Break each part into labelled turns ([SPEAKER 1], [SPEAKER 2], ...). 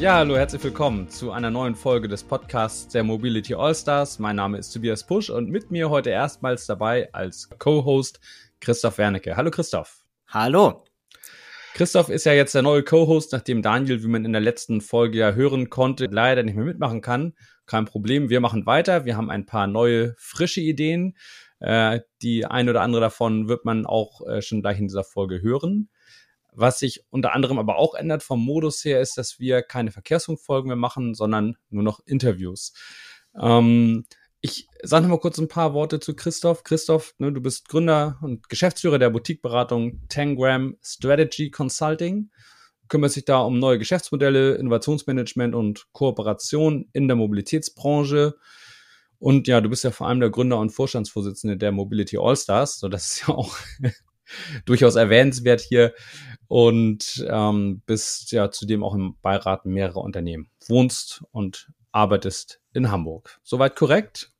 [SPEAKER 1] Ja, hallo, herzlich willkommen zu einer neuen Folge des Podcasts der Mobility All-Stars. Mein Name ist Tobias Pusch und mit mir heute erstmals dabei als Co-Host Christoph Wernicke. Hallo Christoph.
[SPEAKER 2] Hallo.
[SPEAKER 1] Christoph ist ja jetzt der neue Co-Host, nachdem Daniel, wie man in der letzten Folge ja hören konnte, leider nicht mehr mitmachen kann. Kein Problem, wir machen weiter. Wir haben ein paar neue, frische Ideen. Äh, die ein oder andere davon wird man auch äh, schon gleich in dieser Folge hören. Was sich unter anderem aber auch ändert vom Modus her, ist, dass wir keine Verkehrsfunkfolgen mehr machen, sondern nur noch Interviews. Ähm, ich sage noch mal kurz ein paar Worte zu Christoph. Christoph, ne, du bist Gründer und Geschäftsführer der Boutiqueberatung Tangram Strategy Consulting. Kümmert sich da um neue Geschäftsmodelle, Innovationsmanagement und Kooperation in der Mobilitätsbranche. Und ja, du bist ja vor allem der Gründer und Vorstandsvorsitzende der Mobility All-Stars. So, das ist ja auch durchaus erwähnenswert hier und ähm, bist ja zudem auch im Beirat mehrerer Unternehmen. Wohnst und arbeitest in Hamburg. Soweit korrekt?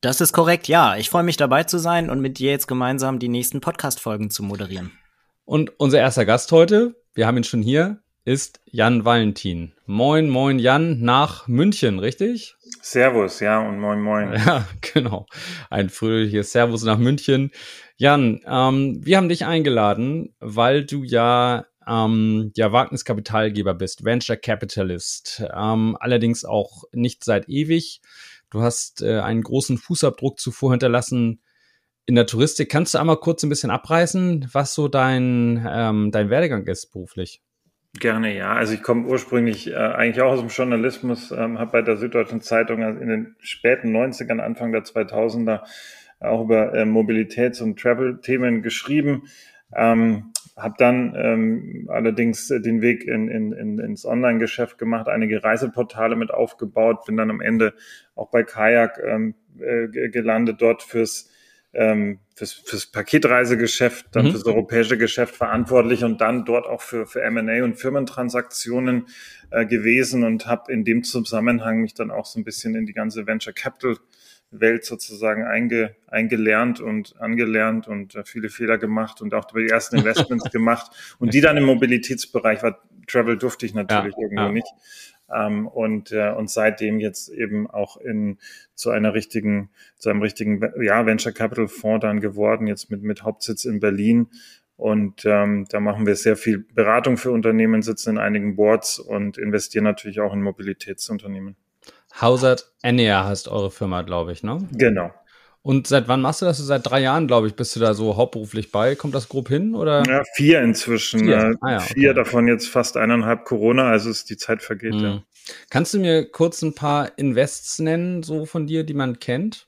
[SPEAKER 2] Das ist korrekt, ja. Ich freue mich dabei zu sein und mit dir jetzt gemeinsam die nächsten Podcast-Folgen zu moderieren.
[SPEAKER 1] Und unser erster Gast heute, wir haben ihn schon hier, ist Jan Valentin. Moin, moin Jan nach München, richtig?
[SPEAKER 3] Servus, ja, und moin, moin.
[SPEAKER 1] Ja, genau. Ein fröhliches Servus nach München. Jan, ähm, wir haben dich eingeladen, weil du ja ähm, ja Wagniskapitalgeber bist, Venture Capitalist, ähm, allerdings auch nicht seit ewig. Du hast äh, einen großen Fußabdruck zuvor hinterlassen in der Touristik. Kannst du einmal kurz ein bisschen abreißen, was so dein, ähm, dein Werdegang ist beruflich?
[SPEAKER 3] Gerne, ja. Also ich komme ursprünglich äh, eigentlich auch aus dem Journalismus, ähm, habe bei der Süddeutschen Zeitung also in den späten 90ern, Anfang der 2000er auch über äh, Mobilitäts- und Travel-Themen geschrieben. Ähm, habe dann ähm, allerdings den Weg in, in, in, ins Online-Geschäft gemacht, einige Reiseportale mit aufgebaut, bin dann am Ende auch bei Kajak ähm, äh, gelandet, dort fürs, ähm, fürs, fürs Paketreisegeschäft, dann mhm. fürs europäische Geschäft verantwortlich und dann dort auch für, für M&A und Firmentransaktionen äh, gewesen und habe in dem Zusammenhang mich dann auch so ein bisschen in die ganze Venture Capital Welt sozusagen einge, eingelernt und angelernt und äh, viele Fehler gemacht und auch die ersten Investments gemacht. Und die dann im Mobilitätsbereich war, Travel durfte ich natürlich ja, irgendwo ja. nicht. Ähm, und, äh, und seitdem jetzt eben auch in zu einer richtigen, zu einem richtigen ja, Venture Capital Fonds dann geworden, jetzt mit, mit Hauptsitz in Berlin. Und ähm, da machen wir sehr viel Beratung für Unternehmen, sitzen in einigen Boards und investieren natürlich auch in Mobilitätsunternehmen.
[SPEAKER 1] Hausert Ennea heißt eure Firma, glaube ich, ne?
[SPEAKER 3] Genau.
[SPEAKER 1] Und seit wann machst du das? Seit drei Jahren, glaube ich, bist du da so hauptberuflich bei. Kommt das grob hin? Oder?
[SPEAKER 3] Ja, vier inzwischen. Vier, äh, ah, ja, okay. vier davon jetzt fast eineinhalb Corona, also ist die Zeit vergeht, mhm. ja.
[SPEAKER 1] Kannst du mir kurz ein paar Invests nennen, so von dir, die man kennt?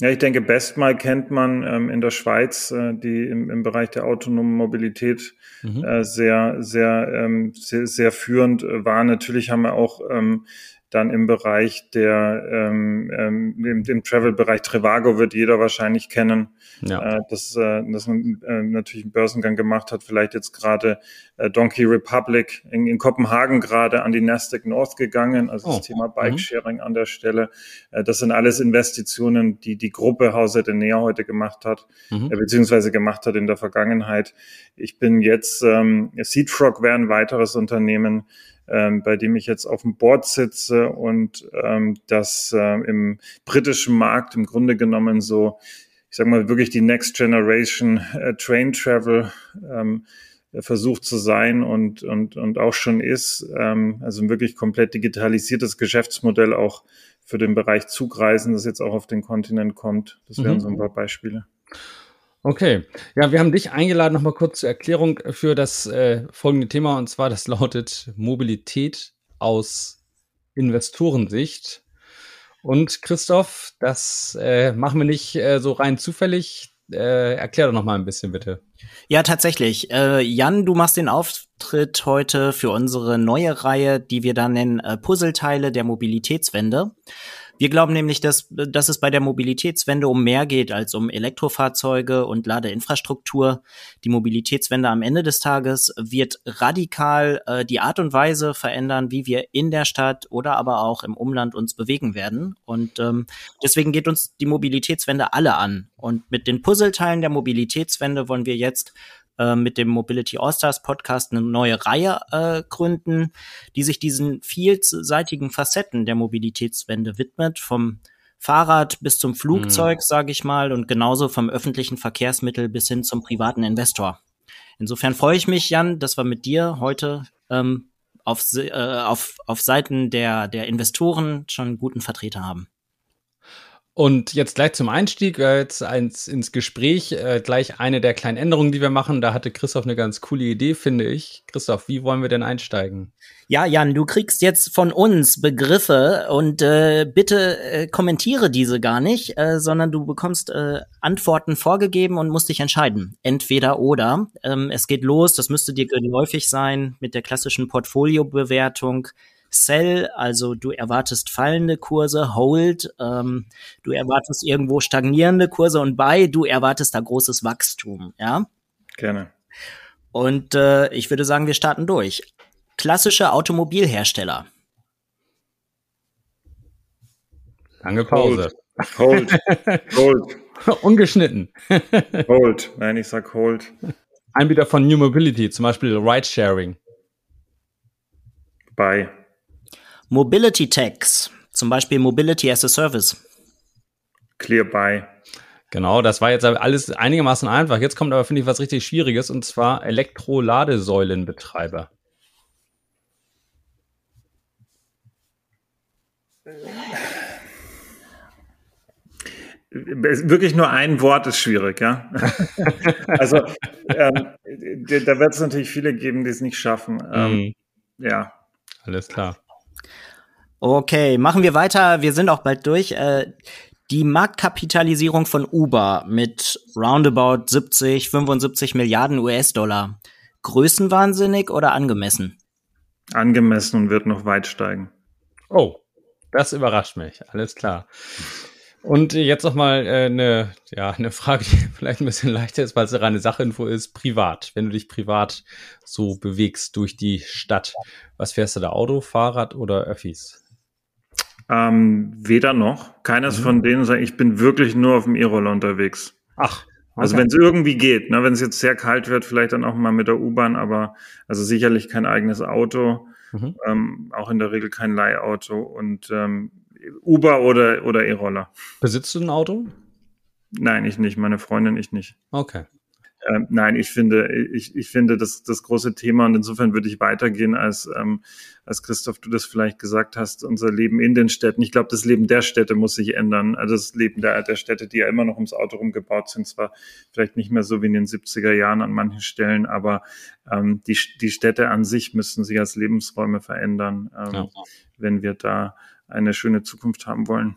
[SPEAKER 3] Ja, ich denke, Bestmal kennt man ähm, in der Schweiz, äh, die im, im Bereich der autonomen Mobilität mhm. äh, sehr, sehr, ähm, sehr, sehr führend war. Natürlich haben wir auch ähm, dann im Bereich der, ähm, ähm, im, im Travel-Bereich Trivago wird jeder wahrscheinlich kennen, ja. äh, dass, äh, dass man äh, natürlich einen Börsengang gemacht hat, vielleicht jetzt gerade Donkey Republic in, in Kopenhagen gerade an die Nasdaq North gegangen, also oh. das Thema mhm. Bike-Sharing mhm. an der Stelle. Äh, das sind alles Investitionen, die die Gruppe Hauser de Nea heute gemacht hat, mhm. äh, beziehungsweise gemacht hat in der Vergangenheit. Ich bin jetzt, ähm, Seedfrog wäre ein weiteres Unternehmen, ähm, bei dem ich jetzt auf dem Board sitze und ähm, das äh, im britischen Markt im Grunde genommen so, ich sag mal, wirklich die Next Generation äh, Train Travel ähm, versucht zu sein und, und, und auch schon ist. Ähm, also ein wirklich komplett digitalisiertes Geschäftsmodell auch für den Bereich Zugreisen, das jetzt auch auf den Kontinent kommt. Das wären mhm. so ein paar Beispiele.
[SPEAKER 1] Okay, ja, wir haben dich eingeladen, nochmal kurz zur Erklärung für das äh, folgende Thema, und zwar das lautet Mobilität aus Investorensicht. Und Christoph, das äh, machen wir nicht äh, so rein zufällig. Äh, erklär doch nochmal ein bisschen bitte.
[SPEAKER 2] Ja, tatsächlich. Äh, Jan, du machst den Auftritt heute für unsere neue Reihe, die wir dann nennen äh, Puzzleteile der Mobilitätswende. Wir glauben nämlich, dass, dass es bei der Mobilitätswende um mehr geht als um Elektrofahrzeuge und Ladeinfrastruktur. Die Mobilitätswende am Ende des Tages wird radikal äh, die Art und Weise verändern, wie wir in der Stadt oder aber auch im Umland uns bewegen werden. Und ähm, deswegen geht uns die Mobilitätswende alle an. Und mit den Puzzleteilen der Mobilitätswende wollen wir jetzt äh, mit dem Mobility All-Stars Podcast eine neue Reihe äh, gründen, die sich diesen vielseitigen Facetten der Mobilitätswende widmet, vom Fahrrad bis zum Flugzeug, mhm. sage ich mal, und genauso vom öffentlichen Verkehrsmittel bis hin zum privaten Investor. Insofern freue ich mich, Jan, dass wir mit dir heute ähm, auf, äh, auf, auf Seiten der, der Investoren schon einen guten Vertreter haben.
[SPEAKER 1] Und jetzt gleich zum Einstieg, äh, jetzt eins ins Gespräch, äh, gleich eine der kleinen Änderungen, die wir machen. Da hatte Christoph eine ganz coole Idee, finde ich. Christoph, wie wollen wir denn einsteigen?
[SPEAKER 2] Ja, Jan, du kriegst jetzt von uns Begriffe und äh, bitte äh, kommentiere diese gar nicht, äh, sondern du bekommst äh, Antworten vorgegeben und musst dich entscheiden. Entweder oder. Ähm, es geht los, das müsste dir geläufig sein mit der klassischen Portfoliobewertung. Sell, also du erwartest fallende Kurse, Hold, ähm, du erwartest irgendwo stagnierende Kurse und Buy, du erwartest da großes Wachstum, ja?
[SPEAKER 3] Gerne.
[SPEAKER 2] Und äh, ich würde sagen, wir starten durch. Klassische Automobilhersteller.
[SPEAKER 1] Lange Pause.
[SPEAKER 3] Hold. Hold. hold.
[SPEAKER 1] Ungeschnitten.
[SPEAKER 3] hold. Nein, ich sag Hold.
[SPEAKER 1] Anbieter von New Mobility, zum Beispiel Ridesharing.
[SPEAKER 3] Buy.
[SPEAKER 2] Mobility Tax, zum Beispiel Mobility as a Service.
[SPEAKER 3] Clear Buy.
[SPEAKER 1] Genau, das war jetzt alles einigermaßen einfach. Jetzt kommt aber, finde ich, was richtig Schwieriges, und zwar Elektroladesäulenbetreiber.
[SPEAKER 3] Wirklich nur ein Wort ist schwierig, ja. also ähm, da wird es natürlich viele geben, die es nicht schaffen. Ähm, mm. Ja.
[SPEAKER 1] Alles klar.
[SPEAKER 2] Okay, machen wir weiter. Wir sind auch bald durch. Äh, die Marktkapitalisierung von Uber mit roundabout 70, 75 Milliarden US-Dollar. Größenwahnsinnig oder angemessen?
[SPEAKER 3] Angemessen und wird noch weit steigen.
[SPEAKER 1] Oh, das überrascht mich. Alles klar. Und jetzt noch mal äh, eine, ja, eine Frage, die vielleicht ein bisschen leichter ist, weil es eine reine Sachinfo ist. Privat, wenn du dich privat so bewegst durch die Stadt, was fährst du da? Auto, Fahrrad oder Öffis?
[SPEAKER 3] Ähm, weder noch. Keines mhm. von denen sagt, ich bin wirklich nur auf dem E-Roller unterwegs.
[SPEAKER 1] Ach.
[SPEAKER 3] Okay. Also wenn es irgendwie geht, ne, wenn es jetzt sehr kalt wird, vielleicht dann auch mal mit der U-Bahn, aber also sicherlich kein eigenes Auto, mhm. ähm, auch in der Regel kein Leihauto und ähm, Uber oder oder E-Roller.
[SPEAKER 1] Besitzt du ein Auto?
[SPEAKER 3] Nein, ich nicht. Meine Freundin ich nicht.
[SPEAKER 1] Okay.
[SPEAKER 3] Ähm, nein, ich finde, ich, ich finde das, das große Thema und insofern würde ich weitergehen, als, ähm, als Christoph, du das vielleicht gesagt hast, unser Leben in den Städten. Ich glaube, das Leben der Städte muss sich ändern. Also das Leben der, der Städte, die ja immer noch ums Auto rumgebaut sind, zwar vielleicht nicht mehr so wie in den 70er Jahren an manchen Stellen, aber ähm, die, die Städte an sich müssen sich als Lebensräume verändern, ähm, ja. wenn wir da eine schöne Zukunft haben wollen.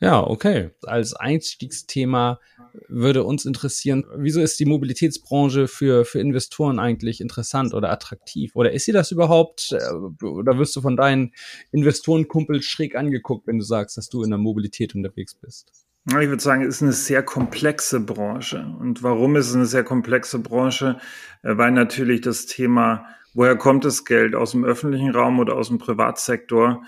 [SPEAKER 1] Ja, okay. Als Einstiegsthema würde uns interessieren, wieso ist die Mobilitätsbranche für, für Investoren eigentlich interessant oder attraktiv? Oder ist sie das überhaupt? Äh, oder wirst du von deinen Investorenkumpels schräg angeguckt, wenn du sagst, dass du in der Mobilität unterwegs bist?
[SPEAKER 3] Ich würde sagen, es ist eine sehr komplexe Branche. Und warum ist es eine sehr komplexe Branche? Äh, weil natürlich das Thema, woher kommt das Geld aus dem öffentlichen Raum oder aus dem Privatsektor,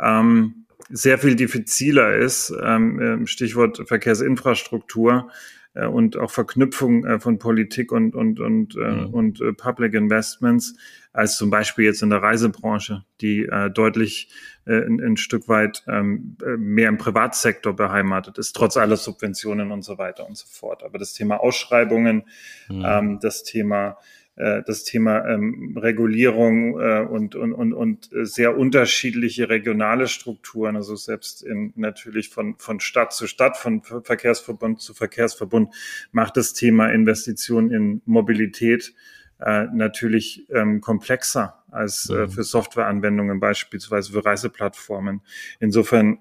[SPEAKER 3] ähm, sehr viel diffiziler ist, ähm, ähm, Stichwort Verkehrsinfrastruktur äh, und auch Verknüpfung äh, von Politik und, und, und, äh, mhm. und äh, Public Investments, als zum Beispiel jetzt in der Reisebranche, die äh, deutlich äh, ein, ein Stück weit ähm, äh, mehr im Privatsektor beheimatet ist, trotz aller Subventionen und so weiter und so fort. Aber das Thema Ausschreibungen, mhm. ähm, das Thema äh, das Thema ähm, Regulierung äh, und, und, und, und sehr unterschiedliche regionale Strukturen, also selbst in, natürlich von, von Stadt zu Stadt, von Verkehrsverbund zu Verkehrsverbund, macht das Thema Investition in Mobilität äh, natürlich ähm, komplexer als äh, mhm. für Softwareanwendungen, beispielsweise für Reiseplattformen. Insofern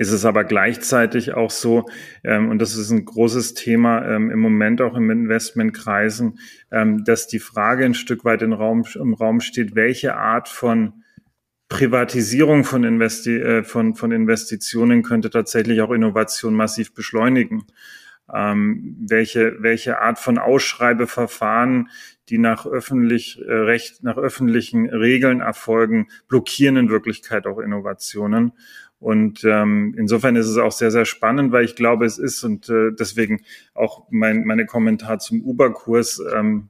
[SPEAKER 3] ist es aber gleichzeitig auch so, ähm, und das ist ein großes Thema ähm, im Moment auch im Investmentkreisen, ähm, dass die Frage ein Stück weit im Raum, im Raum steht, welche Art von Privatisierung von, Investi äh, von, von Investitionen könnte tatsächlich auch Innovation massiv beschleunigen. Ähm, welche, welche Art von Ausschreibeverfahren, die nach öffentlich äh, Recht, nach öffentlichen Regeln erfolgen, blockieren in Wirklichkeit auch Innovationen. Und ähm, insofern ist es auch sehr, sehr spannend, weil ich glaube, es ist und äh, deswegen auch mein meine Kommentar zum Uber-Kurs. Ähm,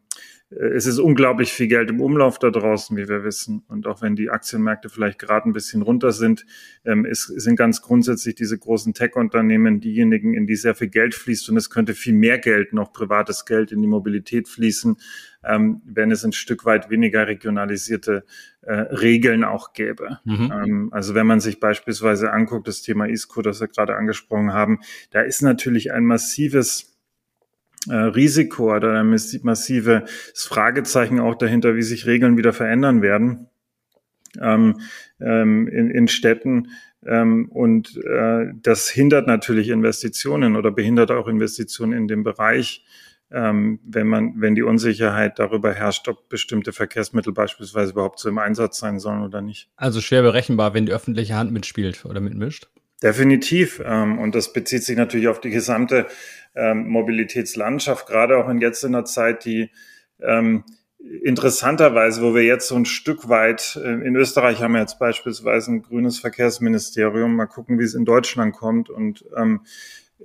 [SPEAKER 3] äh, es ist unglaublich viel Geld im Umlauf da draußen, wie wir wissen. Und auch wenn die Aktienmärkte vielleicht gerade ein bisschen runter sind, ähm, es sind ganz grundsätzlich diese großen Tech-Unternehmen diejenigen, in die sehr viel Geld fließt. Und es könnte viel mehr Geld, noch privates Geld in die Mobilität fließen, ähm, wenn es ein Stück weit weniger regionalisierte äh, Regeln auch gäbe. Mhm. Ähm, also wenn man sich beispielsweise anguckt, das Thema ISCO, das wir gerade angesprochen haben, da ist natürlich ein massives äh, Risiko oder ein massives Fragezeichen auch dahinter, wie sich Regeln wieder verändern werden ähm, ähm, in, in Städten. Ähm, und äh, das hindert natürlich Investitionen oder behindert auch Investitionen in dem Bereich, ähm, wenn man, wenn die Unsicherheit darüber herrscht, ob bestimmte Verkehrsmittel beispielsweise überhaupt so im Einsatz sein sollen oder nicht.
[SPEAKER 1] Also schwer berechenbar, wenn die öffentliche Hand mitspielt oder mitmischt.
[SPEAKER 3] Definitiv. Ähm, und das bezieht sich natürlich auf die gesamte ähm, Mobilitätslandschaft, gerade auch in jetzt in einer Zeit, die ähm, interessanterweise, wo wir jetzt so ein Stück weit, äh, in Österreich haben wir jetzt beispielsweise ein grünes Verkehrsministerium, mal gucken, wie es in Deutschland kommt. Und ähm, äh,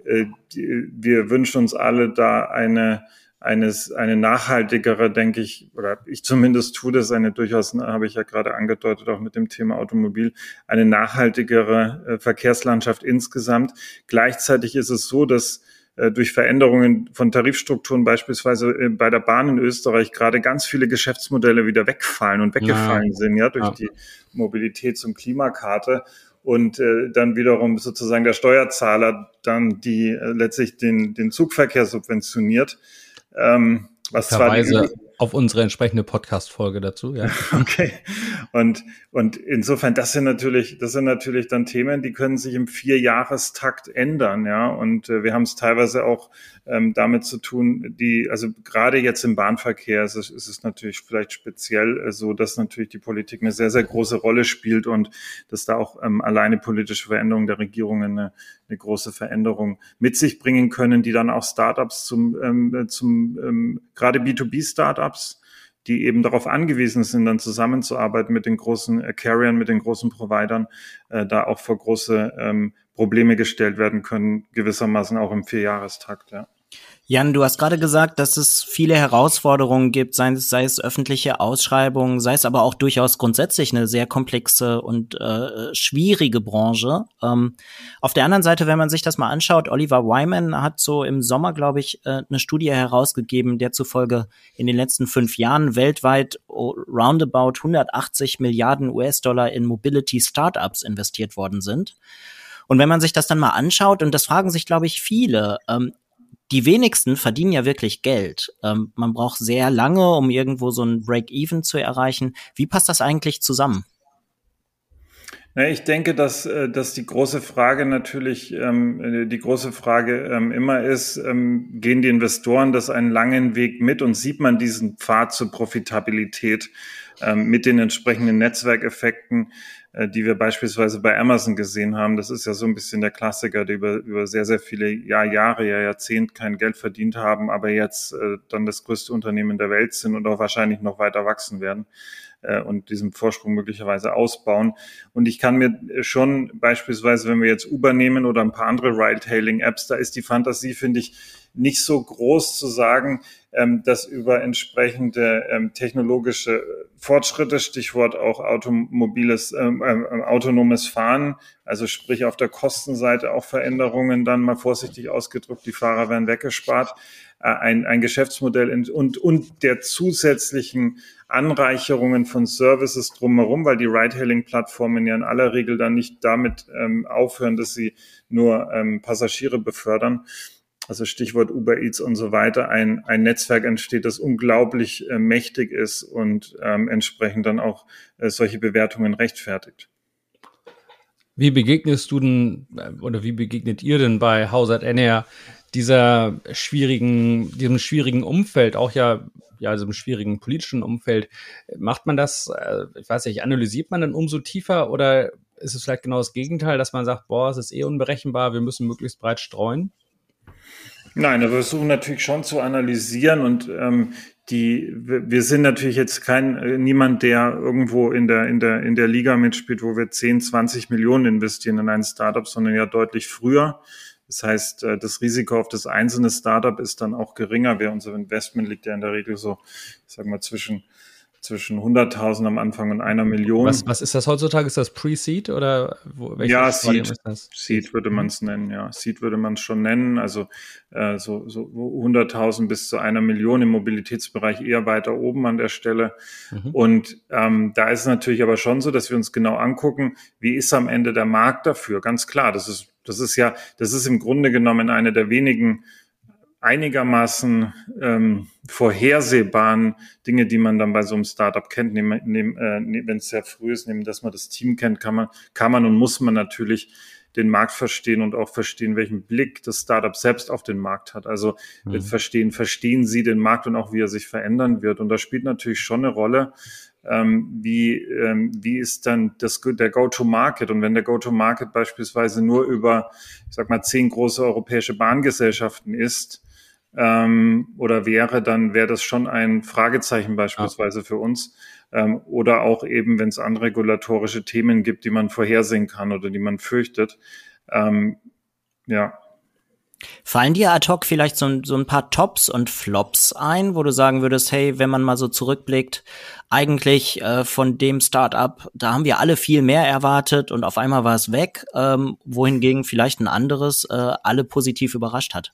[SPEAKER 3] wir wünschen uns alle da eine eines, eine nachhaltigere, denke ich, oder ich zumindest tue das, eine durchaus, habe ich ja gerade angedeutet, auch mit dem Thema Automobil, eine nachhaltigere äh, Verkehrslandschaft insgesamt. Gleichzeitig ist es so, dass äh, durch Veränderungen von Tarifstrukturen beispielsweise äh, bei der Bahn in Österreich gerade ganz viele Geschäftsmodelle wieder wegfallen und weggefallen ja. sind, ja, durch ja. die Mobilitäts- und Klimakarte und äh, dann wiederum sozusagen der Steuerzahler dann die äh, letztlich den, den Zugverkehr subventioniert.
[SPEAKER 1] Ähm, was zwar auf unsere entsprechende Podcast-Folge dazu, ja.
[SPEAKER 3] Okay. Und, und insofern, das sind natürlich, das sind natürlich dann Themen, die können sich im Vierjahrestakt ändern, ja. Und äh, wir haben es teilweise auch ähm, damit zu tun, die, also gerade jetzt im Bahnverkehr ist es, ist es natürlich vielleicht speziell äh, so, dass natürlich die Politik eine sehr, sehr große Rolle spielt und dass da auch ähm, alleine politische Veränderungen der Regierungen eine, eine große Veränderung mit sich bringen können, die dann auch Startups zum, ähm, zum ähm, gerade B2B-Startups die eben darauf angewiesen sind, dann zusammenzuarbeiten mit den großen äh, Carriern, mit den großen Providern, äh, da auch vor große ähm, Probleme gestellt werden können, gewissermaßen auch im Vierjahrestakt. Ja.
[SPEAKER 2] Jan, du hast gerade gesagt, dass es viele Herausforderungen gibt, sei es, sei es öffentliche Ausschreibungen, sei es aber auch durchaus grundsätzlich eine sehr komplexe und äh, schwierige Branche. Ähm, auf der anderen Seite, wenn man sich das mal anschaut, Oliver Wyman hat so im Sommer, glaube ich, äh, eine Studie herausgegeben, der zufolge in den letzten fünf Jahren weltweit roundabout 180 Milliarden US-Dollar in Mobility Startups investiert worden sind. Und wenn man sich das dann mal anschaut, und das fragen sich, glaube ich, viele, ähm, die wenigsten verdienen ja wirklich Geld. Ähm, man braucht sehr lange, um irgendwo so ein Break-Even zu erreichen. Wie passt das eigentlich zusammen?
[SPEAKER 3] Ich denke, dass, äh, dass die große Frage natürlich, ähm, die große Frage ähm, immer ist, ähm, gehen die Investoren das einen langen Weg mit und sieht man diesen Pfad zur Profitabilität mit den entsprechenden Netzwerkeffekten, äh, die wir beispielsweise bei Amazon gesehen haben. Das ist ja so ein bisschen der Klassiker, die über, über sehr, sehr viele Jahr, Jahre, ja Jahrzehnt kein Geld verdient haben, aber jetzt äh, dann das größte Unternehmen der Welt sind und auch wahrscheinlich noch weiter wachsen werden äh, und diesen Vorsprung möglicherweise ausbauen. Und ich kann mir schon beispielsweise, wenn wir jetzt Uber nehmen oder ein paar andere Ride-Hailing-Apps, da ist die Fantasie, finde ich, nicht so groß zu sagen, ähm, dass über entsprechende ähm, technologische Fortschritte, Stichwort auch automobiles, ähm, äh, autonomes Fahren, also sprich auf der Kostenseite auch Veränderungen, dann mal vorsichtig ausgedrückt, die Fahrer werden weggespart, äh, ein, ein Geschäftsmodell in, und, und der zusätzlichen Anreicherungen von Services drumherum, weil die Ride-Hailing-Plattformen ja in aller Regel dann nicht damit ähm, aufhören, dass sie nur ähm, Passagiere befördern also Stichwort Uber Eats und so weiter, ein, ein Netzwerk entsteht, das unglaublich äh, mächtig ist und ähm, entsprechend dann auch äh, solche Bewertungen rechtfertigt.
[SPEAKER 1] Wie begegnest du denn äh, oder wie begegnet ihr denn bei Hausert NR dieser schwierigen, diesem schwierigen Umfeld, auch ja, ja, diesem schwierigen politischen Umfeld? Macht man das, äh, ich weiß nicht, analysiert man dann umso tiefer oder ist es vielleicht genau das Gegenteil, dass man sagt, boah, es ist eh unberechenbar, wir müssen möglichst breit streuen?
[SPEAKER 3] Nein, wir versuchen natürlich schon zu analysieren und ähm, die, wir sind natürlich jetzt kein, äh, niemand, der irgendwo in der, in der, in der Liga mitspielt, wo wir 10, 20 Millionen investieren in ein Startup, sondern ja deutlich früher. Das heißt, äh, das Risiko auf das einzelne Startup ist dann auch geringer. Wer unser Investment liegt ja in der Regel so, ich sag mal, zwischen zwischen 100.000 am Anfang und einer Million.
[SPEAKER 1] Was, was ist das heutzutage? Ist das Pre-Seed oder
[SPEAKER 3] wo, ja, Seed, ist das? Seed würde man es nennen, ja. Seed würde man es schon nennen. Also äh, so, so 100.000 bis zu einer Million im Mobilitätsbereich eher weiter oben an der Stelle. Mhm. Und ähm, da ist es natürlich aber schon so, dass wir uns genau angucken, wie ist am Ende der Markt dafür? Ganz klar, das ist, das ist ja, das ist im Grunde genommen eine der wenigen einigermaßen ähm, vorhersehbaren Dinge, die man dann bei so einem Startup kennt, nehm, nehm, äh, wenn es sehr früh ist, nehmen, dass man das Team kennt, kann man, kann man und muss man natürlich den Markt verstehen und auch verstehen, welchen Blick das Startup selbst auf den Markt hat. Also mhm. verstehen, verstehen Sie den Markt und auch wie er sich verändern wird. Und da spielt natürlich schon eine Rolle, ähm, wie, ähm, wie ist dann das, der Go-to-Market? Und wenn der Go-to-Market beispielsweise nur über, ich sag mal, zehn große europäische Bahngesellschaften ist, ähm, oder wäre, dann wäre das schon ein Fragezeichen beispielsweise für uns. Ähm, oder auch eben, wenn es anregulatorische Themen gibt, die man vorhersehen kann oder die man fürchtet. Ähm, ja.
[SPEAKER 2] Fallen dir ad hoc vielleicht so, so, ein paar Tops und Flops ein, wo du sagen würdest, hey, wenn man mal so zurückblickt, eigentlich äh, von dem Startup, da haben wir alle viel mehr erwartet und auf einmal war es weg, ähm, wohingegen vielleicht ein anderes äh, alle positiv überrascht hat?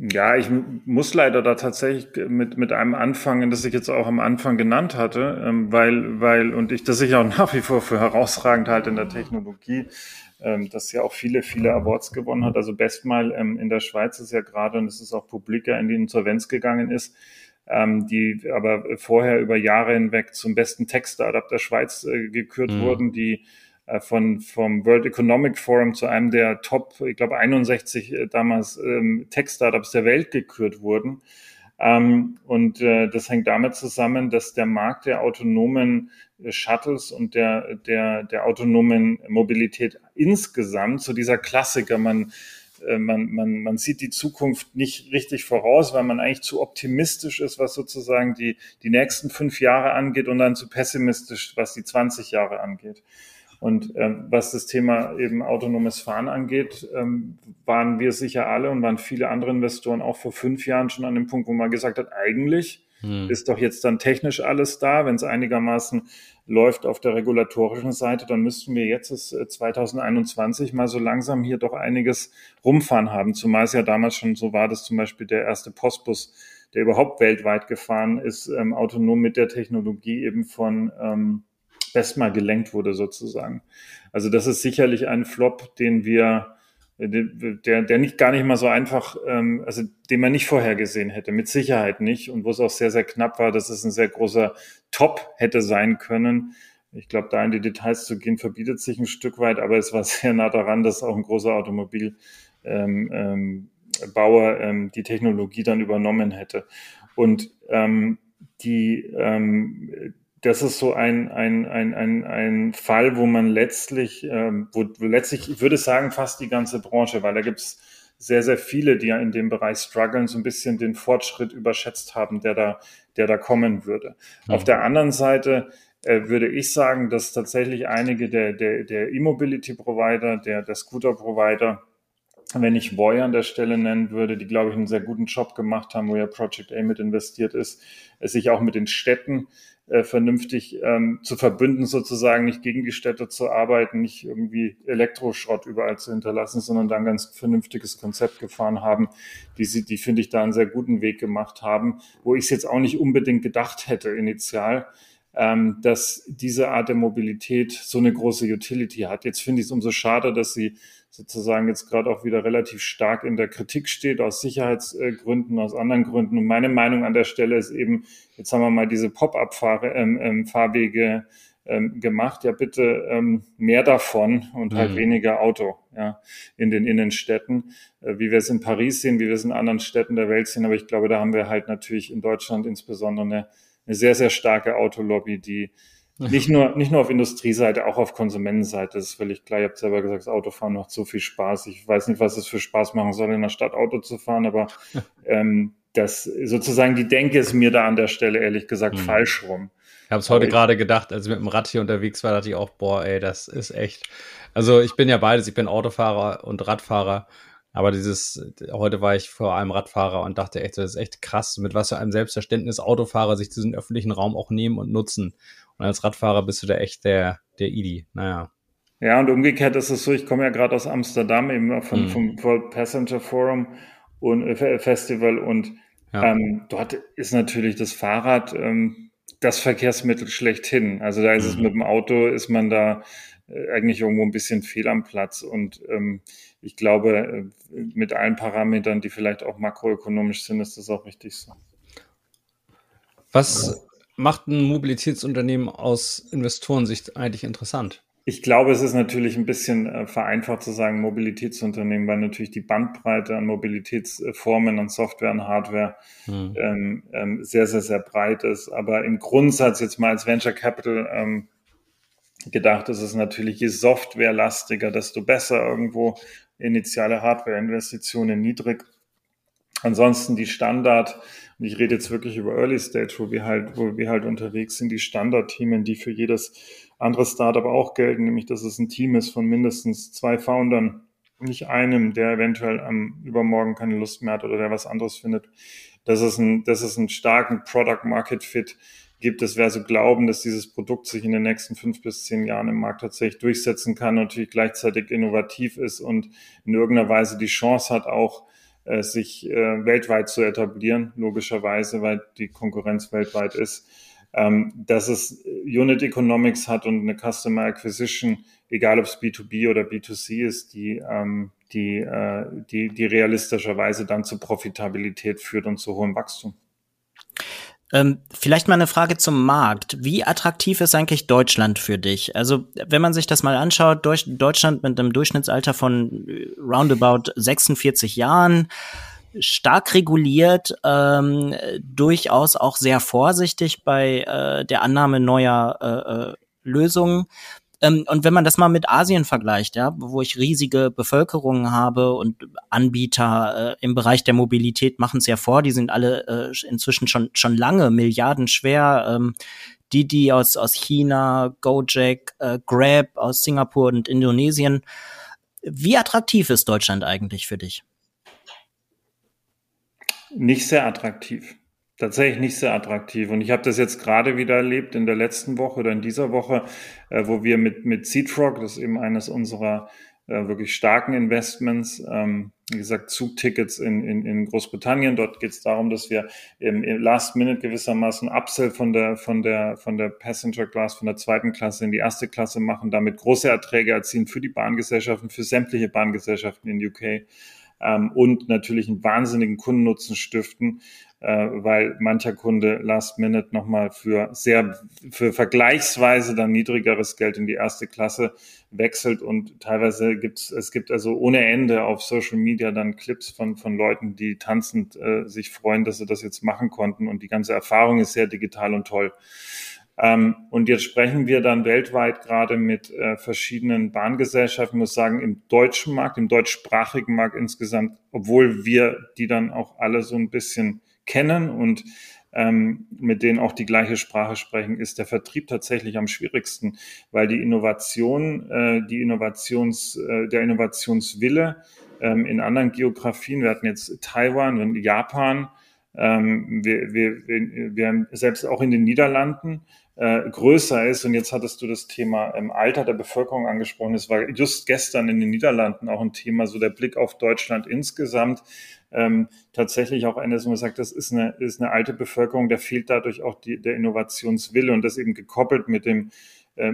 [SPEAKER 3] Ja, ich muss leider da tatsächlich mit, mit einem anfangen, das ich jetzt auch am Anfang genannt hatte, ähm, weil, weil, und ich das ich auch nach wie vor für herausragend halte in der Technologie, ähm, das ja auch viele, viele Awards gewonnen hat. Also Bestmal ähm, in der Schweiz ist ja gerade, und es ist auch Publika, in die Insolvenz gegangen ist, ähm, die aber vorher über Jahre hinweg zum besten Tech-Startup der Schweiz äh, gekürt mhm. wurden, die von, vom World Economic Forum zu einem der Top, ich glaube 61 äh, damals ähm, Tech-Startups der Welt gekürt wurden. Ähm, und äh, das hängt damit zusammen, dass der Markt der autonomen äh, Shuttles und der, der, der autonomen Mobilität insgesamt zu so dieser Klassiker, man, äh, man, man, man sieht die Zukunft nicht richtig voraus, weil man eigentlich zu optimistisch ist, was sozusagen die, die nächsten fünf Jahre angeht und dann zu pessimistisch, was die 20 Jahre angeht. Und ähm, was das Thema eben autonomes Fahren angeht, ähm, waren wir sicher alle und waren viele andere Investoren auch vor fünf Jahren schon an dem Punkt, wo man gesagt hat, eigentlich hm. ist doch jetzt dann technisch alles da. Wenn es einigermaßen läuft auf der regulatorischen Seite, dann müssten wir jetzt es 2021 äh, mal so langsam hier doch einiges rumfahren haben. Zumal es ja damals schon so war, dass zum Beispiel der erste Postbus, der überhaupt weltweit gefahren ist, ähm, autonom mit der Technologie eben von ähm, erstmal gelenkt wurde sozusagen. Also das ist sicherlich ein Flop, den wir, der, der nicht gar nicht mal so einfach, ähm, also den man nicht vorhergesehen hätte, mit Sicherheit nicht und wo es auch sehr, sehr knapp war, dass es ein sehr großer Top hätte sein können. Ich glaube, da in die Details zu gehen, verbietet sich ein Stück weit, aber es war sehr nah daran, dass auch ein großer Automobilbauer ähm, ähm, Bauer, ähm, die Technologie dann übernommen hätte. Und ähm, die, ähm, das ist so ein, ein, ein, ein, ein Fall, wo man letztlich, ähm, wo, wo letztlich, ich würde sagen, fast die ganze Branche, weil da gibt's sehr, sehr viele, die ja in dem Bereich strugglen, so ein bisschen den Fortschritt überschätzt haben, der da, der da kommen würde. Mhm. Auf der anderen Seite äh, würde ich sagen, dass tatsächlich einige der, der, der E-Mobility-Provider, der, der Scooter-Provider, wenn ich Voy an der Stelle nennen würde, die, glaube ich, einen sehr guten Job gemacht haben, wo ja Project A mit investiert ist, sich auch mit den Städten äh, vernünftig ähm, zu verbünden, sozusagen nicht gegen die Städte zu arbeiten, nicht irgendwie Elektroschrott überall zu hinterlassen, sondern da ein ganz vernünftiges Konzept gefahren haben, die sie, die finde ich da einen sehr guten Weg gemacht haben, wo ich es jetzt auch nicht unbedingt gedacht hätte initial, ähm, dass diese Art der Mobilität so eine große Utility hat. Jetzt finde ich es umso schade, dass sie sozusagen jetzt gerade auch wieder relativ stark in der Kritik steht, aus Sicherheitsgründen, aus anderen Gründen. Und meine Meinung an der Stelle ist eben, jetzt haben wir mal diese Pop-up-Fahrwege ähm, ähm, ähm, gemacht. Ja, bitte ähm, mehr davon und halt mhm. weniger Auto ja, in den Innenstädten, äh, wie wir es in Paris sehen, wie wir es in anderen Städten der Welt sehen. Aber ich glaube, da haben wir halt natürlich in Deutschland insbesondere eine, eine sehr, sehr starke Autolobby, die nicht nur, nicht nur auf Industrieseite, auch auf Konsumentenseite. Das ist völlig klar. Ihr habt selber gesagt, das Autofahren macht so viel Spaß. Ich weiß nicht, was es für Spaß machen soll, in der Stadt Auto zu fahren, aber ähm, das sozusagen die Denke ist mir da an der Stelle ehrlich gesagt mhm. falsch rum.
[SPEAKER 1] Ich habe es heute gerade gedacht, als ich mit dem Rad hier unterwegs war, dachte ich auch, boah, ey, das ist echt. Also ich bin ja beides, ich bin Autofahrer und Radfahrer. Aber dieses, heute war ich vor einem Radfahrer und dachte echt, das ist echt krass, mit was für einem Selbstverständnis Autofahrer sich diesen öffentlichen Raum auch nehmen und nutzen. Und als Radfahrer bist du da echt der, der Idi. Naja.
[SPEAKER 3] Ja, und umgekehrt ist es so, ich komme ja gerade aus Amsterdam, eben vom, mhm. vom World Passenger Forum und äh, Festival und ja. ähm, dort ist natürlich das Fahrrad ähm, das Verkehrsmittel schlechthin. Also da ist mhm. es mit dem Auto, ist man da eigentlich irgendwo ein bisschen fehl am Platz und ähm, ich glaube, äh, mit allen Parametern, die vielleicht auch makroökonomisch sind, ist das auch richtig so.
[SPEAKER 1] Was macht ein Mobilitätsunternehmen aus Investorensicht eigentlich interessant?
[SPEAKER 3] Ich glaube, es ist natürlich ein bisschen äh, vereinfacht zu sagen Mobilitätsunternehmen, weil natürlich die Bandbreite an Mobilitätsformen, an Software und Hardware hm. ähm, ähm, sehr, sehr, sehr breit ist. Aber im Grundsatz jetzt mal als Venture Capital ähm, gedacht ist es natürlich, je softwarelastiger, desto besser irgendwo initiale Hardware-Investitionen niedrig. Ansonsten die Standard, und ich rede jetzt wirklich über Early Stage, wo wir halt, wo wir halt unterwegs sind, die Standardthemen, die für jedes andere Startup auch gelten, nämlich dass es ein Team ist von mindestens zwei Foundern, nicht einem, der eventuell am übermorgen keine Lust mehr hat oder der was anderes findet. Das ist ein, das ist ein starken Product Market Fit gibt. Es wäre so glauben, dass dieses Produkt sich in den nächsten fünf bis zehn Jahren im Markt tatsächlich durchsetzen kann, natürlich gleichzeitig innovativ ist und in irgendeiner Weise die Chance hat, auch äh, sich äh, weltweit zu etablieren, logischerweise, weil die Konkurrenz weltweit ist. Ähm, dass es Unit Economics hat und eine Customer Acquisition, egal ob es B2B oder B2C ist, die, ähm, die, äh, die, die realistischerweise dann zu Profitabilität führt und zu hohem Wachstum.
[SPEAKER 2] Ähm, vielleicht mal eine Frage zum Markt. Wie attraktiv ist eigentlich Deutschland für dich? Also, wenn man sich das mal anschaut, Deutschland mit einem Durchschnittsalter von äh, roundabout 46 Jahren, stark reguliert, ähm, durchaus auch sehr vorsichtig bei äh, der Annahme neuer äh, äh Lösungen. Ähm, und wenn man das mal mit Asien vergleicht, ja, wo ich riesige Bevölkerungen habe und Anbieter äh, im Bereich der Mobilität machen es ja vor, die sind alle äh, inzwischen schon schon lange Milliarden schwer. Ähm, die aus aus China, Gojek, äh, Grab aus Singapur und Indonesien. Wie attraktiv ist Deutschland eigentlich für dich?
[SPEAKER 3] Nicht sehr attraktiv. Tatsächlich nicht sehr attraktiv. Und ich habe das jetzt gerade wieder erlebt in der letzten Woche oder in dieser Woche, äh, wo wir mit, mit Seedfrog, das ist eben eines unserer äh, wirklich starken Investments, ähm, wie gesagt, Zugtickets in, in, in Großbritannien. Dort geht es darum, dass wir im, im Last Minute gewissermaßen Upsell von der, von der, von der Passenger Class, von der zweiten Klasse in die erste Klasse machen, damit große Erträge erzielen für die Bahngesellschaften, für sämtliche Bahngesellschaften in UK ähm, und natürlich einen wahnsinnigen Kundennutzen stiften, weil mancher Kunde Last Minute nochmal für sehr, für vergleichsweise dann niedrigeres Geld in die erste Klasse wechselt. Und teilweise gibt's, es gibt also ohne Ende auf Social Media dann Clips von, von Leuten, die tanzend äh, sich freuen, dass sie das jetzt machen konnten. Und die ganze Erfahrung ist sehr digital und toll. Ähm, und jetzt sprechen wir dann weltweit gerade mit äh, verschiedenen Bahngesellschaften, ich muss sagen, im deutschen Markt, im deutschsprachigen Markt insgesamt, obwohl wir die dann auch alle so ein bisschen kennen und ähm, mit denen auch die gleiche Sprache sprechen, ist der Vertrieb tatsächlich am schwierigsten, weil die Innovation, äh, die Innovations, äh, der Innovationswille ähm, in anderen Geografien, wir hatten jetzt Taiwan, Japan, ähm, wir, wir, wir haben selbst auch in den Niederlanden äh, größer ist. Und jetzt hattest du das Thema ähm, Alter der Bevölkerung angesprochen. Es war just gestern in den Niederlanden auch ein Thema, so der Blick auf Deutschland insgesamt. Ähm, tatsächlich auch eine, wo man sagt, das ist eine, ist eine alte Bevölkerung, der fehlt dadurch auch die, der Innovationswille und das eben gekoppelt mit dem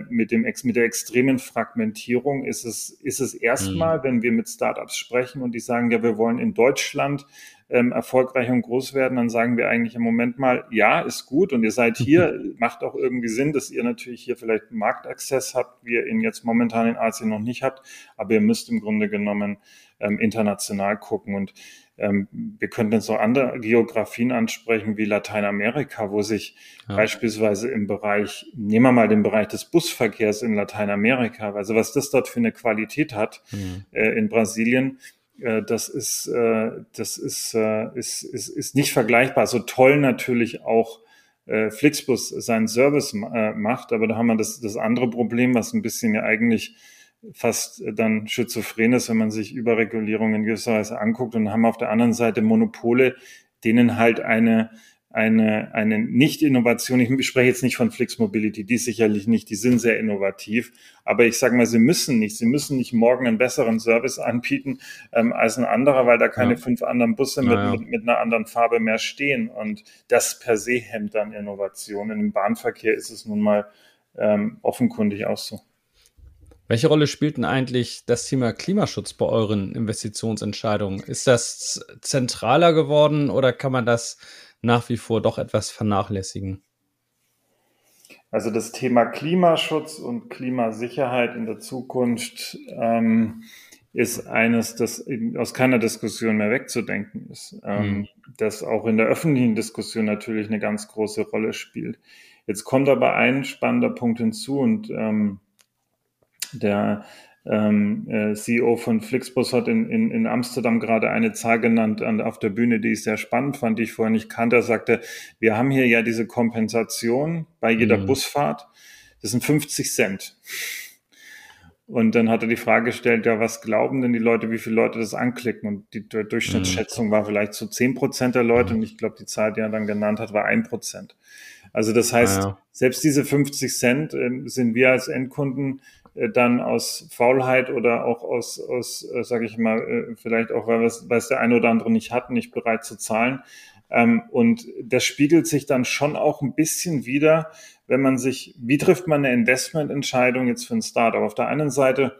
[SPEAKER 3] mit, dem, mit der extremen Fragmentierung ist es, ist es erstmal, mhm. wenn wir mit Startups sprechen und die sagen, ja, wir wollen in Deutschland ähm, erfolgreich und groß werden, dann sagen wir eigentlich im Moment mal, ja, ist gut und ihr seid hier, macht auch irgendwie Sinn, dass ihr natürlich hier vielleicht Marktaccess habt, wie ihr ihn jetzt momentan in Asien noch nicht habt, aber ihr müsst im Grunde genommen ähm, international gucken und wir könnten auch andere Geografien ansprechen wie Lateinamerika, wo sich ja. beispielsweise im Bereich, nehmen wir mal den Bereich des Busverkehrs in Lateinamerika, also was das dort für eine Qualität hat mhm. äh, in Brasilien, äh, das ist, äh, das ist, äh, ist, ist, ist nicht vergleichbar. So toll natürlich auch äh, Flixbus seinen Service äh, macht, aber da haben wir das, das andere Problem, was ein bisschen ja eigentlich fast dann schizophren ist, wenn man sich Überregulierung in gewisser Weise anguckt und haben auf der anderen Seite Monopole, denen halt eine eine, eine Nicht-Innovation, ich spreche jetzt nicht von Flix Mobility, die sicherlich nicht, die sind sehr innovativ, aber ich sage mal, sie müssen nicht, sie müssen nicht morgen einen besseren Service anbieten ähm, als ein anderer, weil da keine ja. fünf anderen Busse mit, ja. mit, mit, einer anderen Farbe mehr stehen und das per se hemmt dann Innovation. Im Bahnverkehr ist es nun mal ähm, offenkundig auch so.
[SPEAKER 1] Welche Rolle spielt denn eigentlich das Thema Klimaschutz bei euren Investitionsentscheidungen? Ist das zentraler geworden oder kann man das nach wie vor doch etwas vernachlässigen?
[SPEAKER 3] Also das Thema Klimaschutz und Klimasicherheit in der Zukunft ähm, ist eines, das aus keiner Diskussion mehr wegzudenken ist, ähm, mhm. das auch in der öffentlichen Diskussion natürlich eine ganz große Rolle spielt. Jetzt kommt aber ein spannender Punkt hinzu und ähm, der ähm, äh, CEO von Flixbus hat in, in, in Amsterdam gerade eine Zahl genannt an, auf der Bühne, die ich sehr spannend fand, die ich vorher nicht kannte. Er sagte, wir haben hier ja diese Kompensation bei jeder mhm. Busfahrt. Das sind 50 Cent. Und dann hat er die Frage gestellt, ja, was glauben denn die Leute, wie viele Leute das anklicken? Und die Durchschnittsschätzung mhm. war vielleicht so 10 Prozent der Leute. Mhm. Und ich glaube, die Zahl, die er dann genannt hat, war ein Prozent. Also das heißt, ja. selbst diese 50 Cent äh, sind wir als Endkunden dann aus Faulheit oder auch aus, aus äh, sage ich mal, äh, vielleicht auch, weil es der eine oder andere nicht hat, nicht bereit zu zahlen. Ähm, und das spiegelt sich dann schon auch ein bisschen wieder, wenn man sich, wie trifft man eine Investmententscheidung jetzt für ein Startup? Auf der einen Seite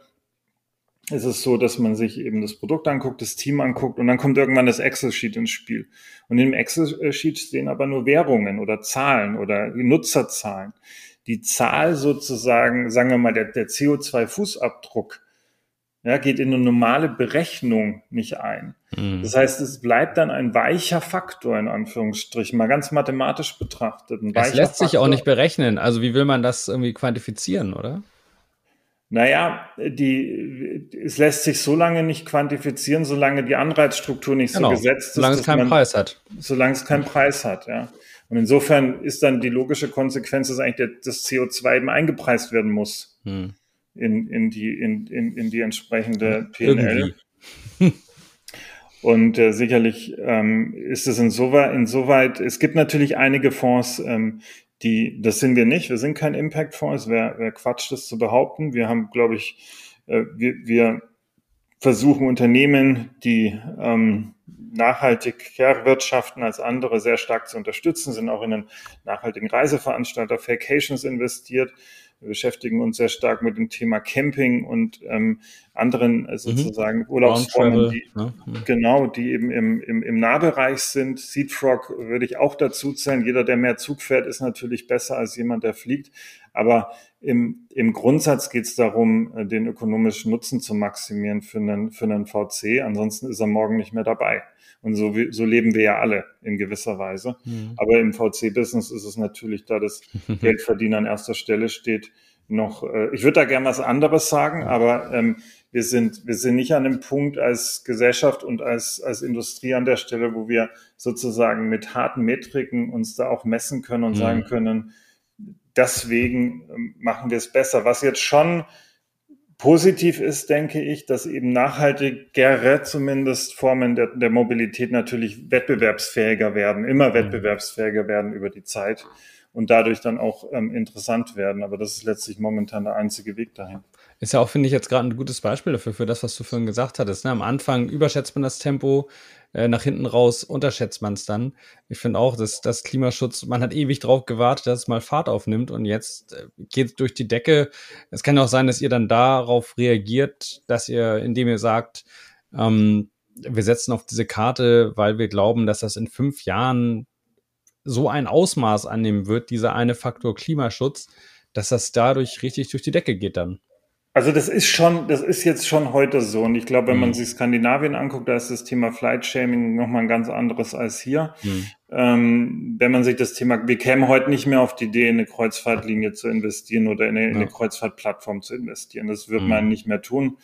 [SPEAKER 3] ist es so, dass man sich eben das Produkt anguckt, das Team anguckt und dann kommt irgendwann das Excel-Sheet ins Spiel. Und im Excel-Sheet stehen aber nur Währungen oder Zahlen oder Nutzerzahlen die Zahl sozusagen, sagen wir mal, der, der CO2-Fußabdruck, ja, geht in eine normale Berechnung nicht ein. Mhm. Das heißt, es bleibt dann ein weicher Faktor, in Anführungsstrichen, mal ganz mathematisch betrachtet.
[SPEAKER 1] Ein es lässt Faktor. sich auch nicht berechnen. Also wie will man das irgendwie quantifizieren, oder?
[SPEAKER 3] Naja, die, es lässt sich so lange nicht quantifizieren, solange die Anreizstruktur nicht genau. so gesetzt ist.
[SPEAKER 1] Solange es keinen man, Preis hat.
[SPEAKER 3] Solange es keinen Preis hat, ja. Und insofern ist dann die logische Konsequenz, dass eigentlich das CO2 eben eingepreist werden muss hm. in, in, die, in, in, in die entsprechende PNL. Und äh, sicherlich ähm, ist es insoweit, insoweit, es gibt natürlich einige Fonds, ähm, die, das sind wir nicht, wir sind kein Impact-Fonds, es wäre wär Quatsch, das zu behaupten. Wir haben, glaube ich, äh, wir, wir versuchen Unternehmen, die ähm, nachhaltig wirtschaften als andere sehr stark zu unterstützen, sind auch in den nachhaltigen Reiseveranstalter Vacations investiert. Wir beschäftigen uns sehr stark mit dem Thema Camping und ähm, anderen äh, mhm. sozusagen mhm. Urlaubsformen, die, ne? mhm. genau, die eben im, im, im Nahbereich sind. Seedfrog würde ich auch dazu zählen. Jeder, der mehr Zug fährt, ist natürlich besser als jemand, der fliegt. Aber im, im Grundsatz geht es darum, äh, den ökonomischen Nutzen zu maximieren für einen, für einen VC. Ansonsten ist er morgen nicht mehr dabei. Und so, so leben wir ja alle in gewisser Weise. Mhm. Aber im VC-Business ist es natürlich, da das Geldverdienen an erster Stelle steht, noch, äh, ich würde da gern was anderes sagen, aber ähm, wir sind, wir sind nicht an dem Punkt als Gesellschaft und als, als Industrie an der Stelle, wo wir sozusagen mit harten Metriken uns da auch messen können und mhm. sagen können, deswegen ähm, machen wir es besser. Was jetzt schon Positiv ist, denke ich, dass eben nachhaltigere zumindest Formen der, der Mobilität natürlich wettbewerbsfähiger werden, immer mhm. wettbewerbsfähiger werden über die Zeit und dadurch dann auch ähm, interessant werden. Aber das ist letztlich momentan der einzige Weg dahin.
[SPEAKER 1] Ist ja auch, finde ich, jetzt gerade ein gutes Beispiel dafür, für das, was du vorhin gesagt hattest. Ne? Am Anfang überschätzt man das Tempo, äh, nach hinten raus unterschätzt man es dann. Ich finde auch, dass das Klimaschutz, man hat ewig drauf gewartet, dass es mal Fahrt aufnimmt und jetzt äh, geht es durch die Decke. Es kann auch sein, dass ihr dann darauf reagiert, dass ihr, indem ihr sagt, ähm, wir setzen auf diese Karte, weil wir glauben, dass das in fünf Jahren so ein Ausmaß annehmen wird, dieser eine Faktor Klimaschutz, dass das dadurch richtig durch die Decke geht dann.
[SPEAKER 3] Also das ist schon, das ist jetzt schon heute so. Und ich glaube, wenn man mhm. sich Skandinavien anguckt, da ist das Thema Flight Shaming nochmal ein ganz anderes als hier. Mhm. Ähm, wenn man sich das Thema, wir kämen heute nicht mehr auf die Idee, in eine Kreuzfahrtlinie zu investieren oder in eine, ja. in eine Kreuzfahrtplattform zu investieren. Das wird mhm. man nicht mehr tun.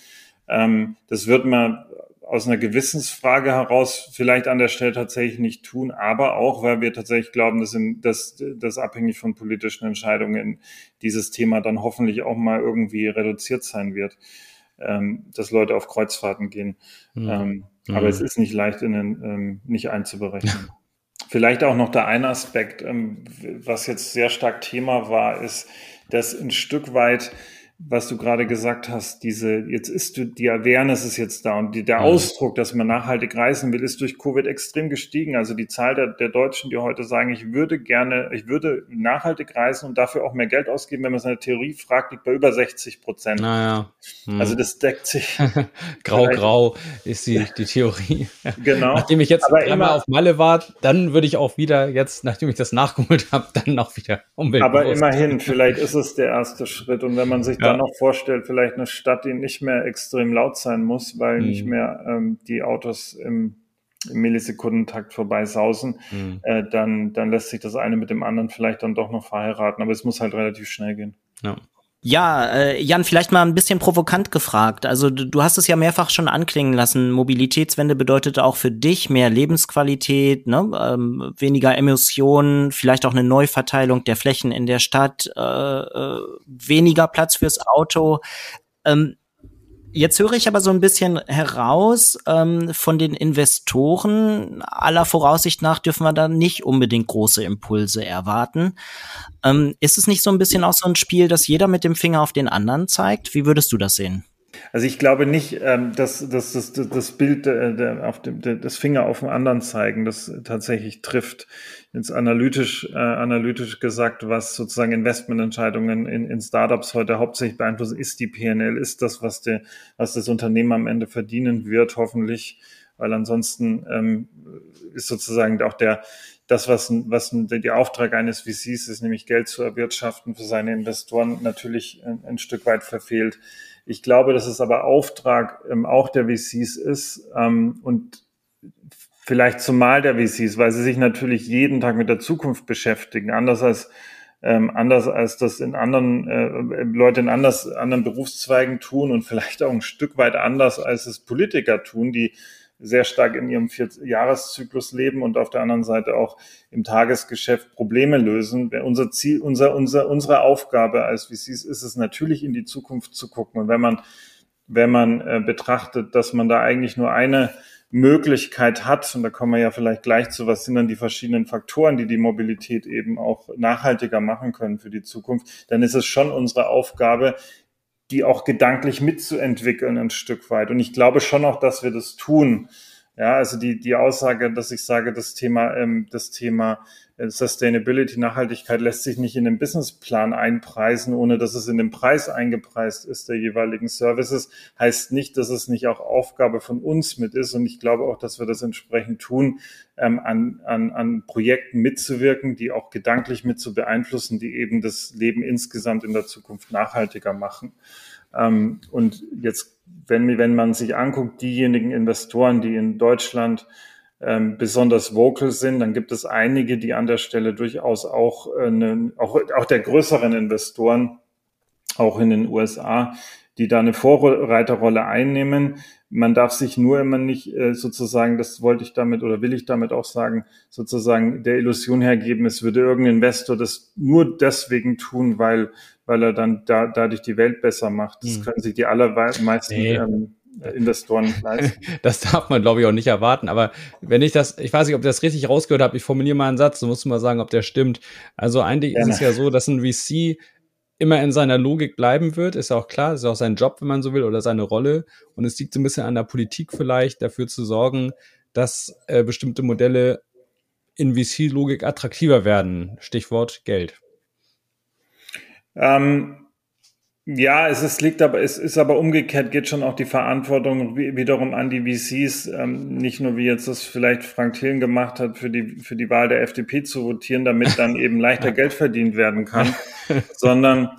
[SPEAKER 3] Ähm, das wird man aus einer Gewissensfrage heraus vielleicht an der Stelle tatsächlich nicht tun, aber auch, weil wir tatsächlich glauben, dass, in, dass, dass abhängig von politischen Entscheidungen dieses Thema dann hoffentlich auch mal irgendwie reduziert sein wird, ähm, dass Leute auf Kreuzfahrten gehen. Mhm. Ähm, mhm. Aber es ist nicht leicht, in den, ähm, nicht einzuberechnen. Vielleicht auch noch der eine Aspekt, ähm, was jetzt sehr stark Thema war, ist, dass ein Stück weit was du gerade gesagt hast, diese, jetzt ist die Awareness ist jetzt da und die, der Ausdruck, dass man nachhaltig reisen will, ist durch Covid extrem gestiegen. Also die Zahl der, der Deutschen, die heute sagen, ich würde gerne, ich würde nachhaltig reisen und dafür auch mehr Geld ausgeben, wenn man seine Theorie fragt, liegt bei über 60 Prozent.
[SPEAKER 1] Naja.
[SPEAKER 3] Hm. Also das deckt sich.
[SPEAKER 1] grau, grau ist die, die Theorie.
[SPEAKER 3] Genau.
[SPEAKER 1] Nachdem ich jetzt aber immer auf Malle war, dann würde ich auch wieder jetzt, nachdem ich das nachgeholt habe, dann auch wieder
[SPEAKER 3] Umwelt. Aber immerhin, vielleicht ist es der erste Schritt. Und wenn man sich ja dann noch vorstellt, vielleicht eine Stadt, die nicht mehr extrem laut sein muss, weil mhm. nicht mehr ähm, die Autos im, im Millisekundentakt vorbei sausen, mhm. äh, dann, dann lässt sich das eine mit dem anderen vielleicht dann doch noch verheiraten. Aber es muss halt relativ schnell gehen.
[SPEAKER 2] Ja. Ja, äh, Jan, vielleicht mal ein bisschen provokant gefragt. Also du, du, hast es ja mehrfach schon anklingen lassen. Mobilitätswende bedeutet auch für dich mehr Lebensqualität, ne? ähm, weniger Emissionen, vielleicht auch eine Neuverteilung der Flächen in der Stadt, äh, äh, weniger Platz fürs Auto. Ähm, Jetzt höre ich aber so ein bisschen heraus ähm, von den Investoren. Aller Voraussicht nach dürfen wir da nicht unbedingt große Impulse erwarten. Ähm, ist es nicht so ein bisschen auch so ein Spiel, dass jeder mit dem Finger auf den anderen zeigt? Wie würdest du das sehen?
[SPEAKER 3] Also ich glaube nicht, ähm, dass, dass, dass das Bild äh, auf dem, das Finger auf den anderen zeigen, das tatsächlich trifft. Jetzt analytisch, äh, analytisch gesagt, was sozusagen Investmententscheidungen in, in Startups heute hauptsächlich beeinflussen, ist die PNL, ist das, was, der, was das Unternehmen am Ende verdienen wird, hoffentlich, weil ansonsten ähm, ist sozusagen auch der, das, was, was der Auftrag eines VCs ist, nämlich Geld zu erwirtschaften für seine Investoren, natürlich ein, ein Stück weit verfehlt. Ich glaube, dass es aber Auftrag ähm, auch der VCs ist ähm, und vielleicht zumal der VCs, weil sie sich natürlich jeden Tag mit der Zukunft beschäftigen, anders als ähm, anders als das in anderen äh, Leute in anders, anderen Berufszweigen tun und vielleicht auch ein Stück weit anders als es Politiker tun, die sehr stark in ihrem Vierjahreszyklus leben und auf der anderen Seite auch im Tagesgeschäft Probleme lösen. Unser Ziel, unser, unser, unsere Aufgabe als VCs ist es natürlich in die Zukunft zu gucken. Und wenn man, wenn man äh, betrachtet, dass man da eigentlich nur eine Möglichkeit hat, und da kommen wir ja vielleicht gleich zu, was sind dann die verschiedenen Faktoren, die die Mobilität eben auch nachhaltiger machen können für die Zukunft, dann ist es schon unsere Aufgabe, die auch gedanklich mitzuentwickeln ein Stück weit. Und ich glaube schon auch, dass wir das tun. Ja, also die, die Aussage, dass ich sage, das Thema, ähm, das Thema äh, Sustainability, Nachhaltigkeit lässt sich nicht in den Businessplan einpreisen, ohne dass es in den Preis eingepreist ist der jeweiligen Services, heißt nicht, dass es nicht auch Aufgabe von uns mit ist. Und ich glaube auch, dass wir das entsprechend tun, ähm, an, an, an Projekten mitzuwirken, die auch gedanklich mit zu beeinflussen, die eben das Leben insgesamt in der Zukunft nachhaltiger machen. Ähm, und jetzt wenn, wenn man sich anguckt, diejenigen Investoren, die in Deutschland ähm, besonders vocal sind, dann gibt es einige, die an der Stelle durchaus auch, äh, ne, auch, auch der größeren Investoren, auch in den USA, die da eine Vorreiterrolle einnehmen. Man darf sich nur immer nicht äh, sozusagen, das wollte ich damit oder will ich damit auch sagen, sozusagen der Illusion hergeben, es würde irgendein Investor das nur deswegen tun, weil weil er dann da, dadurch die Welt besser macht. Das hm. können sich die allermeisten nee. ähm, Investoren leisten.
[SPEAKER 1] Das darf man, glaube ich, auch nicht erwarten. Aber wenn ich das, ich weiß nicht, ob ich das richtig rausgehört habe, ich formuliere mal einen Satz, du musst mal sagen, ob der stimmt. Also eigentlich Gerne. ist es ja so, dass ein VC immer in seiner Logik bleiben wird, ist ja auch klar, ist ja auch sein Job, wenn man so will, oder seine Rolle. Und es liegt so ein bisschen an der Politik vielleicht, dafür zu sorgen, dass äh, bestimmte Modelle in VC-Logik attraktiver werden. Stichwort Geld.
[SPEAKER 3] Ähm, Ja, es ist, liegt aber, es ist aber umgekehrt, geht schon auch die Verantwortung wiederum an die VCs, ähm, nicht nur wie jetzt das vielleicht Frank Thelen gemacht hat, für die, für die Wahl der FDP zu votieren, damit dann eben leichter Geld verdient werden kann, sondern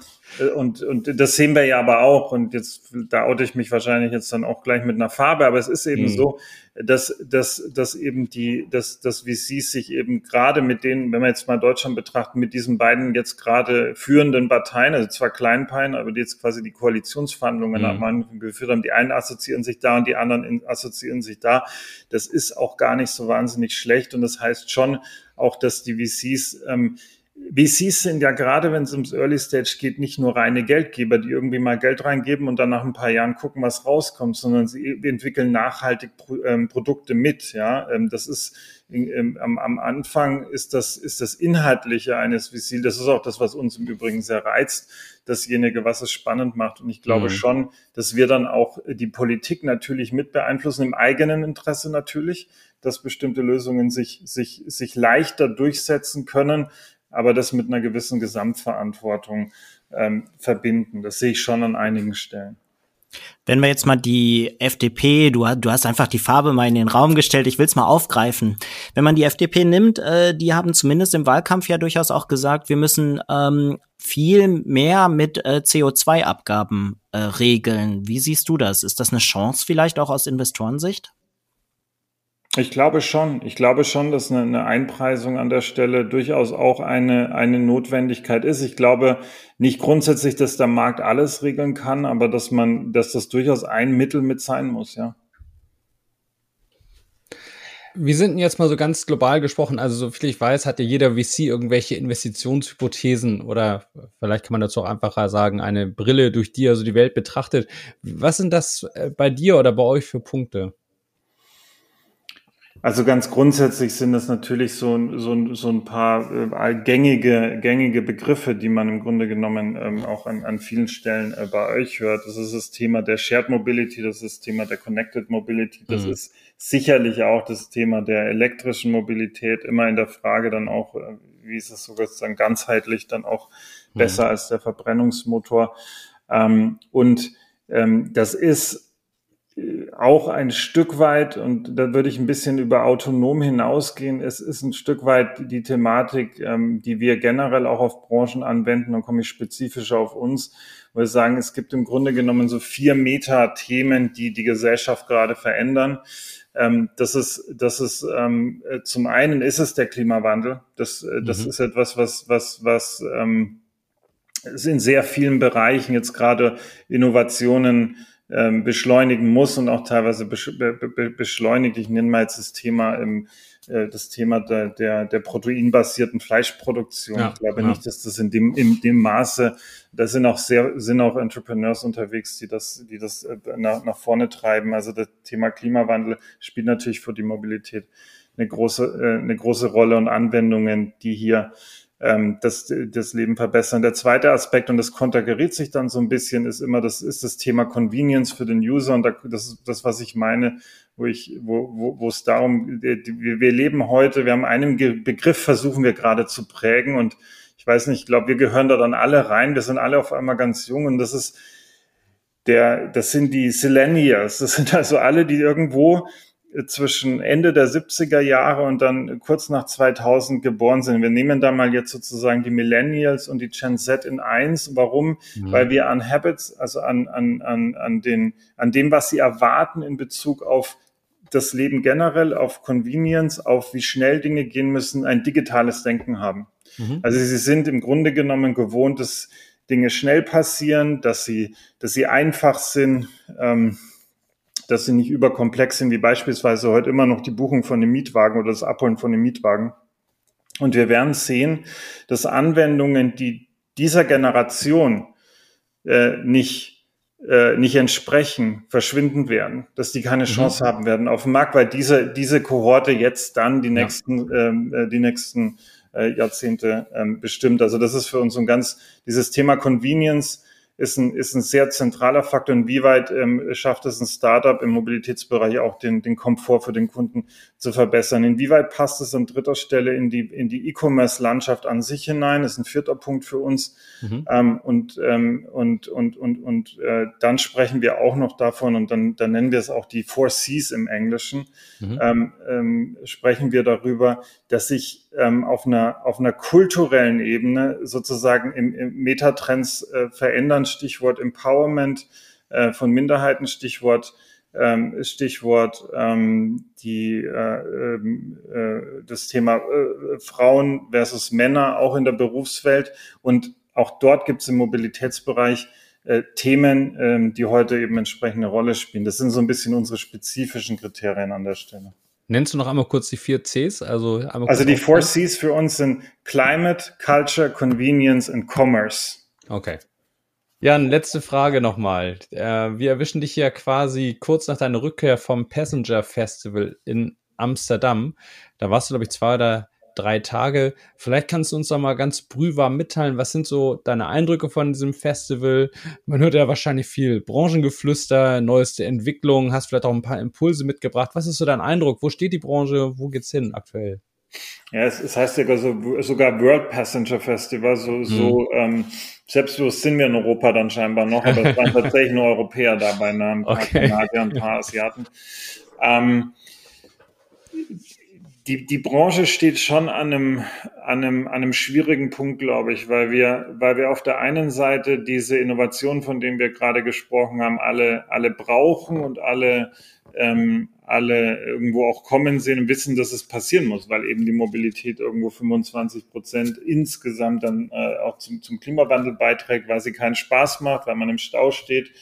[SPEAKER 3] und, und das sehen wir ja aber auch. Und jetzt, da oute ich mich wahrscheinlich jetzt dann auch gleich mit einer Farbe. Aber es ist eben mhm. so, dass, dass, dass eben die, dass, dass VCs sich eben gerade mit denen, wenn wir jetzt mal Deutschland betrachten, mit diesen beiden jetzt gerade führenden Parteien, also zwar Kleinpein, aber die jetzt quasi die Koalitionsverhandlungen mhm. am geführt haben. Die einen assoziieren sich da und die anderen assoziieren sich da. Das ist auch gar nicht so wahnsinnig schlecht. Und das heißt schon auch, dass die VCs ähm, VCs sind ja gerade, wenn es ums Early Stage geht, nicht nur reine Geldgeber, die irgendwie mal Geld reingeben und dann nach ein paar Jahren gucken, was rauskommt, sondern sie entwickeln nachhaltig ähm, Produkte mit. Ja, ähm, das ist ähm, am, am Anfang ist das ist das Inhaltliche eines VC. Das ist auch das, was uns im Übrigen sehr reizt, dasjenige, was es spannend macht. Und ich glaube mhm. schon, dass wir dann auch die Politik natürlich mit beeinflussen, im eigenen Interesse natürlich, dass bestimmte Lösungen sich sich sich leichter durchsetzen können aber das mit einer gewissen Gesamtverantwortung ähm, verbinden. Das sehe ich schon an einigen Stellen.
[SPEAKER 2] Wenn wir jetzt mal die FDP, du, du hast einfach die Farbe mal in den Raum gestellt, ich will es mal aufgreifen. Wenn man die FDP nimmt, äh, die haben zumindest im Wahlkampf ja durchaus auch gesagt, wir müssen ähm, viel mehr mit äh, CO2-Abgaben äh, regeln. Wie siehst du das? Ist das eine Chance vielleicht auch aus Investorensicht?
[SPEAKER 3] Ich glaube schon. Ich glaube schon, dass eine, Einpreisung an der Stelle durchaus auch eine, eine Notwendigkeit ist. Ich glaube nicht grundsätzlich, dass der Markt alles regeln kann, aber dass man, dass das durchaus ein Mittel mit sein muss, ja.
[SPEAKER 1] Wir sind jetzt mal so ganz global gesprochen, also so viel ich weiß, hat ja jeder VC irgendwelche Investitionshypothesen oder vielleicht kann man dazu auch einfacher sagen, eine Brille, durch die er so die Welt betrachtet. Was sind das äh, bei dir oder bei euch für Punkte?
[SPEAKER 3] Also ganz grundsätzlich sind das natürlich so, so, so ein paar äh, gängige, gängige Begriffe, die man im Grunde genommen ähm, auch an, an vielen Stellen äh, bei euch hört. Das ist das Thema der Shared Mobility, das ist das Thema der Connected Mobility, das mhm. ist sicherlich auch das Thema der elektrischen Mobilität, immer in der Frage dann auch, äh, wie ist es sogar dann ganzheitlich dann auch mhm. besser als der Verbrennungsmotor. Ähm, und ähm, das ist auch ein Stück weit, und da würde ich ein bisschen über autonom hinausgehen, es ist ein Stück weit die Thematik, ähm, die wir generell auch auf Branchen anwenden, dann komme ich spezifischer auf uns, wo wir sagen, es gibt im Grunde genommen so vier Meta-Themen, die die Gesellschaft gerade verändern. Ähm, das ist, das ist ähm, äh, zum einen ist es der Klimawandel. Das, äh, das mhm. ist etwas, was, was, was ähm, in sehr vielen Bereichen jetzt gerade Innovationen ähm, beschleunigen muss und auch teilweise beschleunigt. Ich nenne mal jetzt das Thema im äh, das Thema der, der, der proteinbasierten Fleischproduktion. Ja, ich glaube ja. nicht, dass das in dem, in dem Maße, da sind auch sehr, sind auch Entrepreneurs unterwegs, die das, die das äh, nach, nach vorne treiben. Also das Thema Klimawandel spielt natürlich für die Mobilität eine große, äh, eine große Rolle und Anwendungen, die hier ähm, das, das Leben verbessern. Der zweite Aspekt, und das konterkariert sich dann so ein bisschen, ist immer, das ist das Thema Convenience für den User. Und das ist das, was ich meine, wo ich, wo, wo, wo es darum, wir, wir leben heute, wir haben einen Begriff, versuchen wir gerade zu prägen. Und ich weiß nicht, ich glaube, wir gehören da dann alle rein. Wir sind alle auf einmal ganz jung. Und das ist der, das sind die Seleniers. Das sind also alle, die irgendwo zwischen Ende der 70er Jahre und dann kurz nach 2000 geboren sind. Wir nehmen da mal jetzt sozusagen die Millennials und die Gen Z in eins. Warum? Mhm. Weil wir an Habits, also an, an, an, an, den, an dem, was sie erwarten in Bezug auf das Leben generell, auf Convenience, auf wie schnell Dinge gehen müssen, ein digitales Denken haben. Mhm. Also sie sind im Grunde genommen gewohnt, dass Dinge schnell passieren, dass sie, dass sie einfach sind. Ähm, dass sie nicht überkomplex sind, wie beispielsweise heute immer noch die Buchung von dem Mietwagen oder das Abholen von dem Mietwagen. Und wir werden sehen, dass Anwendungen, die dieser Generation äh, nicht, äh, nicht entsprechen, verschwinden werden, dass die keine mhm. Chance mhm. haben werden auf dem Markt, weil diese, diese Kohorte jetzt dann die nächsten, ähm, äh, die nächsten äh, Jahrzehnte ähm, bestimmt. Also das ist für uns ein ganz, dieses Thema Convenience ist ein, ist ein sehr zentraler Faktor. Inwieweit ähm, schafft es ein Startup im Mobilitätsbereich auch den, den Komfort für den Kunden zu verbessern? Inwieweit passt es an dritter Stelle in die, in die E-Commerce-Landschaft an sich hinein? Das ist ein vierter Punkt für uns. Mhm. Ähm, und, ähm, und, und, und, und äh, dann sprechen wir auch noch davon, und dann, dann nennen wir es auch die Four Cs im Englischen, mhm. ähm, ähm, sprechen wir darüber, dass sich ähm, auf, einer, auf einer kulturellen Ebene sozusagen im, im Metatrends äh, verändern, Stichwort Empowerment äh, von Minderheiten, Stichwort ähm, Stichwort ähm, die äh, ähm, äh, das Thema äh, Frauen versus Männer auch in der Berufswelt und auch dort gibt es im Mobilitätsbereich äh, Themen, ähm, die heute eben entsprechende Rolle spielen. Das sind so ein bisschen unsere spezifischen Kriterien an der Stelle.
[SPEAKER 1] Nennst du noch einmal kurz die vier Cs?
[SPEAKER 3] Also, also die Four Cs für uns sind Climate, Culture, Convenience und Commerce.
[SPEAKER 1] Okay. Jan, letzte Frage nochmal. Äh, wir erwischen dich ja quasi kurz nach deiner Rückkehr vom Passenger Festival in Amsterdam. Da warst du, glaube ich, zwei oder drei Tage. Vielleicht kannst du uns da mal ganz brühwarm mitteilen, was sind so deine Eindrücke von diesem Festival? Man hört ja wahrscheinlich viel Branchengeflüster, neueste Entwicklungen, hast vielleicht auch ein paar Impulse mitgebracht. Was ist so dein Eindruck? Wo steht die Branche? Wo geht's hin aktuell?
[SPEAKER 3] Ja, es, es heißt ja so, sogar World Passenger Festival, so, mhm. so ähm, selbstbewusst sind wir in Europa dann scheinbar noch, aber es waren tatsächlich nur Europäer dabei, ein paar okay. Kanadier, ein paar Asiaten. Ähm, die, die Branche steht schon an einem, an, einem, an einem schwierigen Punkt, glaube ich, weil wir, weil wir auf der einen Seite diese Innovation, von denen wir gerade gesprochen haben, alle, alle brauchen und alle, ähm, alle irgendwo auch kommen sehen und wissen, dass es passieren muss, weil eben die Mobilität irgendwo 25 Prozent insgesamt dann äh, auch zum, zum Klimawandel beiträgt, weil sie keinen Spaß macht, weil man im Stau steht,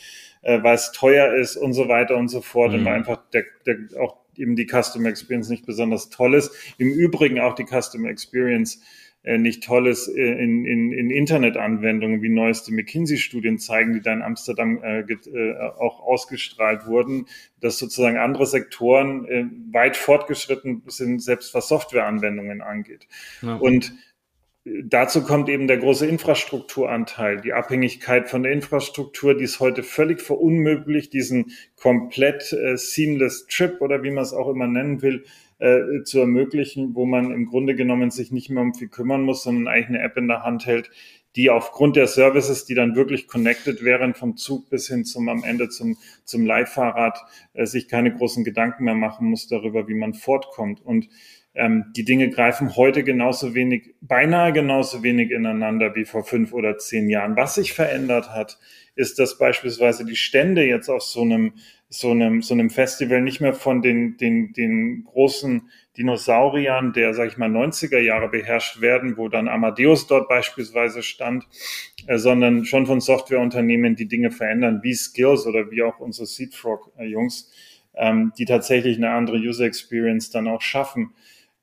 [SPEAKER 3] äh, weil es teuer ist und so weiter und so fort mhm. und weil einfach der, der, auch eben die Customer Experience nicht besonders toll ist. Im Übrigen auch die Customer Experience nicht toll ist äh, in, in, in Internetanwendungen, wie neueste McKinsey-Studien zeigen, die da in Amsterdam äh, äh, auch ausgestrahlt wurden, dass sozusagen andere Sektoren äh, weit fortgeschritten sind, selbst was Softwareanwendungen angeht. Ja. Und Dazu kommt eben der große Infrastrukturanteil, die Abhängigkeit von der Infrastruktur, die es heute völlig verunmöglicht, diesen komplett äh, seamless Trip oder wie man es auch immer nennen will, äh, zu ermöglichen, wo man im Grunde genommen sich nicht mehr um viel kümmern muss, sondern eigentlich eine App in der Hand hält, die aufgrund der Services, die dann wirklich connected wären, vom Zug bis hin zum am Ende zum, zum Leihfahrrad, äh, sich keine großen Gedanken mehr machen muss darüber, wie man fortkommt. Und ähm, die Dinge greifen heute genauso wenig, beinahe genauso wenig ineinander wie vor fünf oder zehn Jahren. Was sich verändert hat, ist, dass beispielsweise die Stände jetzt auf so einem, so einem, so einem Festival nicht mehr von den, den, den großen Dinosauriern der, sag ich mal, 90er Jahre beherrscht werden, wo dann Amadeus dort beispielsweise stand, äh, sondern schon von Softwareunternehmen, die Dinge verändern, wie Skills oder wie auch unsere Seedfrog-Jungs, ähm, die tatsächlich eine andere User Experience dann auch schaffen.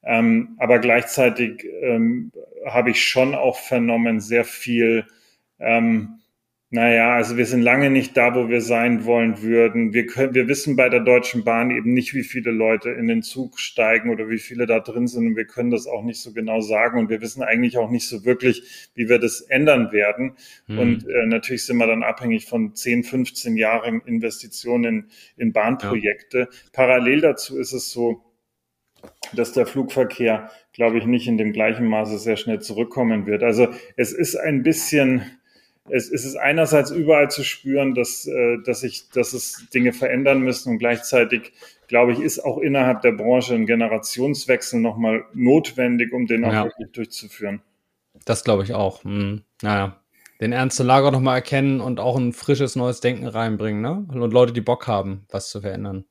[SPEAKER 3] Ähm, aber gleichzeitig ähm, habe ich schon auch vernommen, sehr viel, ähm, naja, also wir sind lange nicht da, wo wir sein wollen würden. Wir können, wir wissen bei der Deutschen Bahn eben nicht, wie viele Leute in den Zug steigen oder wie viele da drin sind. Und wir können das auch nicht so genau sagen. Und wir wissen eigentlich auch nicht so wirklich, wie wir das ändern werden. Mhm. Und äh, natürlich sind wir dann abhängig von 10, 15 Jahren Investitionen in, in Bahnprojekte. Ja. Parallel dazu ist es so, dass der Flugverkehr, glaube ich, nicht in dem gleichen Maße sehr schnell zurückkommen wird. Also es ist ein bisschen, es, es ist einerseits überall zu spüren, dass, äh, dass, ich, dass es Dinge verändern müssen und gleichzeitig, glaube ich, ist auch innerhalb der Branche ein Generationswechsel nochmal notwendig, um den auch ja. wirklich durchzuführen.
[SPEAKER 1] Das glaube ich auch. Hm. Naja. Den Ernst der Lage nochmal erkennen und auch ein frisches neues Denken reinbringen, ne? Und Leute, die Bock haben, was zu verändern.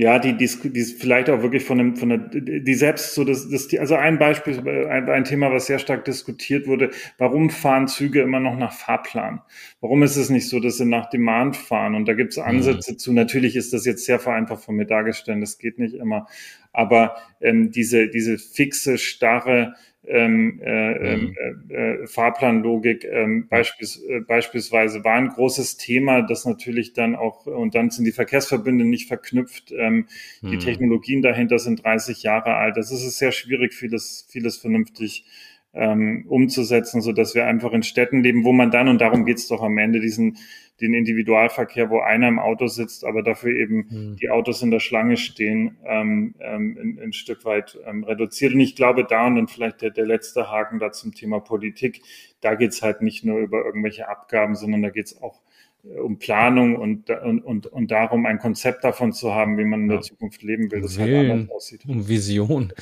[SPEAKER 3] Ja, die, die, die vielleicht auch wirklich von dem, von der, die selbst so das, das, also ein Beispiel, ein, ein Thema, was sehr stark diskutiert wurde. Warum fahren Züge immer noch nach Fahrplan? Warum ist es nicht so, dass sie nach Demand fahren? Und da gibt es mhm. Ansätze mhm. zu. Natürlich ist das jetzt sehr vereinfacht von mir dargestellt. Das geht nicht immer. Aber ähm, diese, diese fixe, starre ähm, äh, mhm. äh, äh, Fahrplanlogik ähm, beispiels, äh, beispielsweise war ein großes Thema, das natürlich dann auch, und dann sind die Verkehrsverbünde nicht verknüpft, ähm, mhm. die Technologien dahinter sind 30 Jahre alt. Das ist es sehr schwierig, vieles, vieles vernünftig ähm, umzusetzen, so dass wir einfach in Städten leben, wo man dann, und darum geht's doch am Ende, diesen den Individualverkehr, wo einer im Auto sitzt, aber dafür eben mhm. die Autos in der Schlange stehen, ähm, ähm, ein, Stück weit ähm, reduziert. Und ich glaube, da und dann vielleicht der, der letzte Haken da zum Thema Politik, da geht's halt nicht nur über irgendwelche Abgaben, sondern da geht's auch um Planung und, und, und, und darum, ein Konzept davon zu haben, wie man in der Zukunft leben will, das halt anders aussieht.
[SPEAKER 1] Um Vision.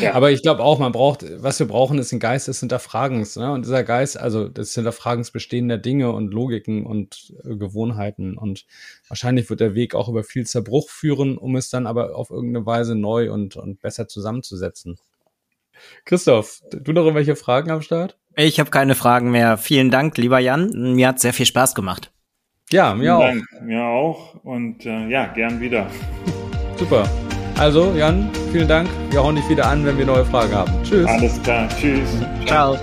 [SPEAKER 1] ja. Aber ich glaube auch, man braucht, was wir brauchen, ist ein Geist des Hinterfragens. Ne? Und dieser Geist, also des Hinterfragens bestehender Dinge und Logiken und äh, Gewohnheiten. Und wahrscheinlich wird der Weg auch über viel Zerbruch führen, um es dann aber auf irgendeine Weise neu und, und besser zusammenzusetzen. Christoph, du noch irgendwelche Fragen am Start?
[SPEAKER 2] Ich habe keine Fragen mehr. Vielen Dank, lieber Jan. Mir hat sehr viel Spaß gemacht.
[SPEAKER 1] Ja, mir auch.
[SPEAKER 3] Mir auch. Und äh, ja, gern wieder.
[SPEAKER 1] Super. Also, Jan, vielen Dank. Wir hauen dich wieder an, wenn wir neue Fragen haben. Tschüss.
[SPEAKER 3] Alles klar. Tschüss.
[SPEAKER 2] Ciao.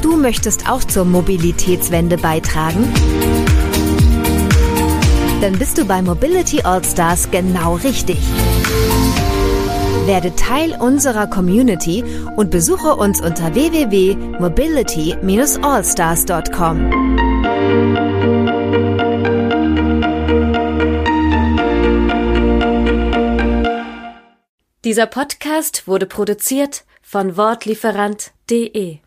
[SPEAKER 4] Du möchtest auch zur Mobilitätswende beitragen? Dann bist du bei Mobility Allstars genau richtig. Werde Teil unserer Community und besuche uns unter www.mobility-allstars.com. Dieser Podcast wurde produziert von Wortlieferant.de